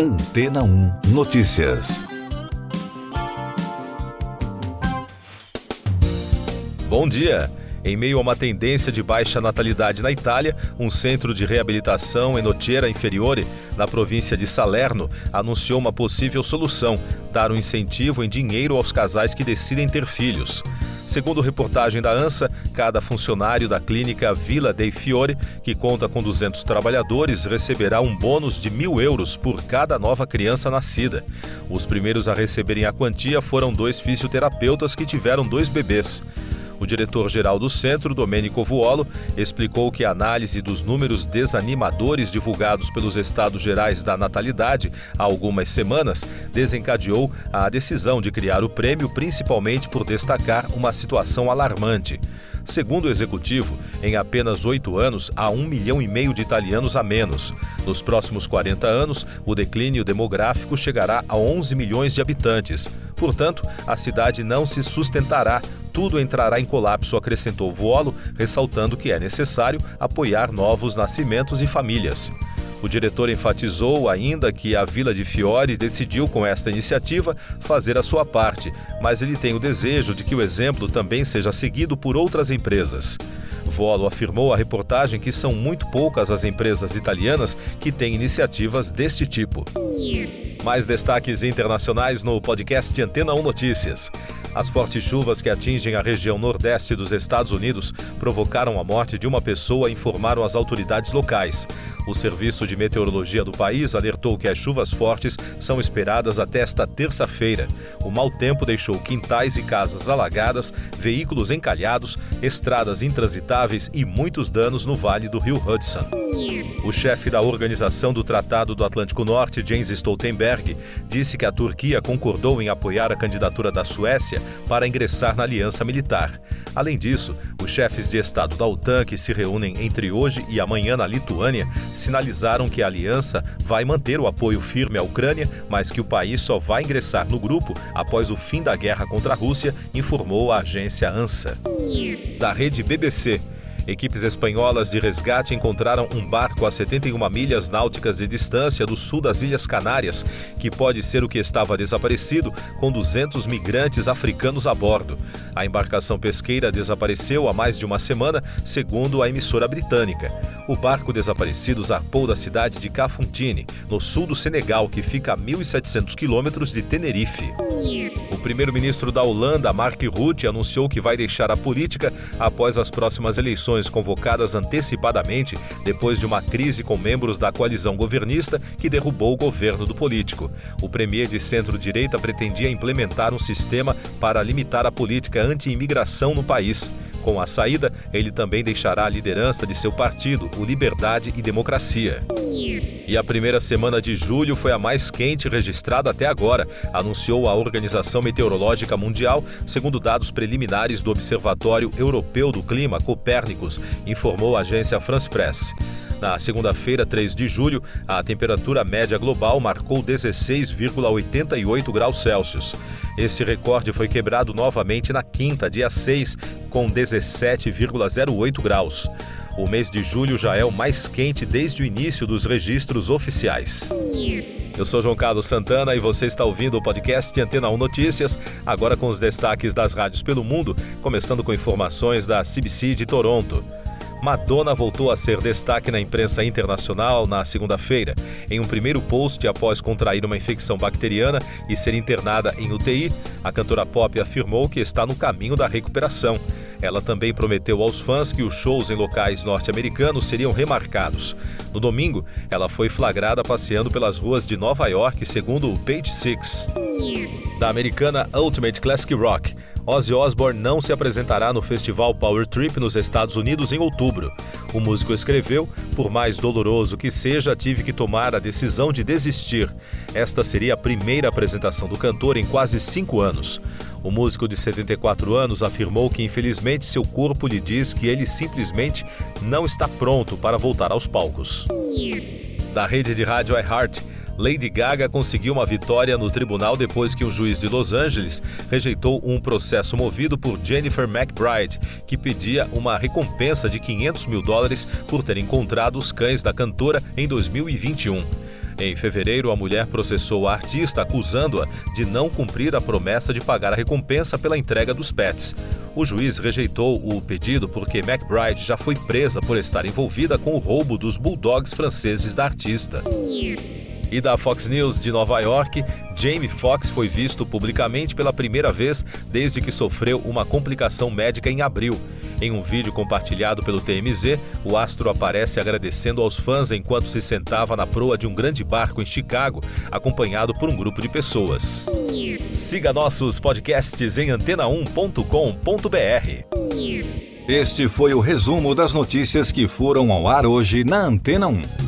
Antena 1 Notícias. Bom dia. Em meio a uma tendência de baixa natalidade na Itália, um centro de reabilitação em Nocera Inferiore, na província de Salerno, anunciou uma possível solução: dar um incentivo em dinheiro aos casais que decidem ter filhos. Segundo reportagem da ANSA, cada funcionário da clínica Vila dei Fiore, que conta com 200 trabalhadores, receberá um bônus de mil euros por cada nova criança nascida. Os primeiros a receberem a quantia foram dois fisioterapeutas que tiveram dois bebês. O diretor-geral do centro, Domênico Vuolo, explicou que a análise dos números desanimadores divulgados pelos Estados Gerais da Natalidade há algumas semanas desencadeou a decisão de criar o prêmio, principalmente por destacar uma situação alarmante. Segundo o executivo, em apenas oito anos há um milhão e meio de italianos a menos. Nos próximos 40 anos, o declínio demográfico chegará a 11 milhões de habitantes. Portanto, a cidade não se sustentará tudo entrará em colapso, acrescentou Vuolo, ressaltando que é necessário apoiar novos nascimentos e famílias. O diretor enfatizou ainda que a Vila de Fiore decidiu com esta iniciativa fazer a sua parte, mas ele tem o desejo de que o exemplo também seja seguido por outras empresas. Volo afirmou à reportagem que são muito poucas as empresas italianas que têm iniciativas deste tipo. Mais destaques internacionais no podcast Antena 1 Notícias. As fortes chuvas que atingem a região nordeste dos Estados Unidos provocaram a morte de uma pessoa, informaram as autoridades locais. O Serviço de Meteorologia do país alertou que as chuvas fortes são esperadas até esta terça-feira. O mau tempo deixou quintais e casas alagadas, veículos encalhados, estradas intransitáveis e muitos danos no vale do rio Hudson. O chefe da Organização do Tratado do Atlântico Norte, James Stoltenberg, disse que a Turquia concordou em apoiar a candidatura da Suécia para ingressar na aliança militar. Além disso, os chefes de Estado da OTAN, que se reúnem entre hoje e amanhã na Lituânia, sinalizaram que a aliança vai manter o apoio firme à Ucrânia, mas que o país só vai ingressar no grupo após o fim da guerra contra a Rússia, informou a agência ANSA. Da rede BBC. Equipes espanholas de resgate encontraram um barco a 71 milhas náuticas de distância do sul das Ilhas Canárias, que pode ser o que estava desaparecido, com 200 migrantes africanos a bordo. A embarcação pesqueira desapareceu há mais de uma semana, segundo a emissora britânica. O barco desaparecido zarpou da cidade de Cafuntine, no sul do Senegal, que fica a 1.700 quilômetros de Tenerife. O primeiro-ministro da Holanda, Mark Rutte, anunciou que vai deixar a política após as próximas eleições convocadas antecipadamente depois de uma crise com membros da coalizão governista que derrubou o governo do político. O premier de centro-direita pretendia implementar um sistema para limitar a política anti-imigração no país. Com a saída, ele também deixará a liderança de seu partido, o Liberdade e Democracia. E a primeira semana de julho foi a mais quente registrada até agora, anunciou a Organização Meteorológica Mundial, segundo dados preliminares do Observatório Europeu do Clima, Copérnicos, informou a agência France Press. Na segunda-feira, 3 de julho, a temperatura média global marcou 16,88 graus Celsius. Esse recorde foi quebrado novamente na quinta, dia 6, com 17,08 graus. O mês de julho já é o mais quente desde o início dos registros oficiais. Eu sou João Carlos Santana e você está ouvindo o podcast Antena 1 Notícias, agora com os destaques das rádios pelo mundo, começando com informações da CBC de Toronto. Madonna voltou a ser destaque na imprensa internacional na segunda-feira, em um primeiro post após contrair uma infecção bacteriana e ser internada em UTI. A cantora pop afirmou que está no caminho da recuperação. Ela também prometeu aos fãs que os shows em locais norte-americanos seriam remarcados. No domingo, ela foi flagrada passeando pelas ruas de Nova York, segundo o Page Six. Da americana Ultimate Classic Rock, Ozzy Osbourne não se apresentará no festival Power Trip nos Estados Unidos em outubro. O músico escreveu: Por mais doloroso que seja, tive que tomar a decisão de desistir. Esta seria a primeira apresentação do cantor em quase cinco anos. O músico de 74 anos afirmou que, infelizmente, seu corpo lhe diz que ele simplesmente não está pronto para voltar aos palcos. Da rede de rádio iHeart, Lady Gaga conseguiu uma vitória no tribunal depois que um juiz de Los Angeles rejeitou um processo movido por Jennifer McBride, que pedia uma recompensa de 500 mil dólares por ter encontrado os cães da cantora em 2021. Em fevereiro, a mulher processou a artista acusando-a de não cumprir a promessa de pagar a recompensa pela entrega dos pets. O juiz rejeitou o pedido porque McBride já foi presa por estar envolvida com o roubo dos bulldogs franceses da artista. E da Fox News de Nova York, Jamie Foxx foi visto publicamente pela primeira vez desde que sofreu uma complicação médica em abril. Em um vídeo compartilhado pelo TMZ, o astro aparece agradecendo aos fãs enquanto se sentava na proa de um grande barco em Chicago, acompanhado por um grupo de pessoas. Siga nossos podcasts em antena1.com.br. Este foi o resumo das notícias que foram ao ar hoje na Antena 1.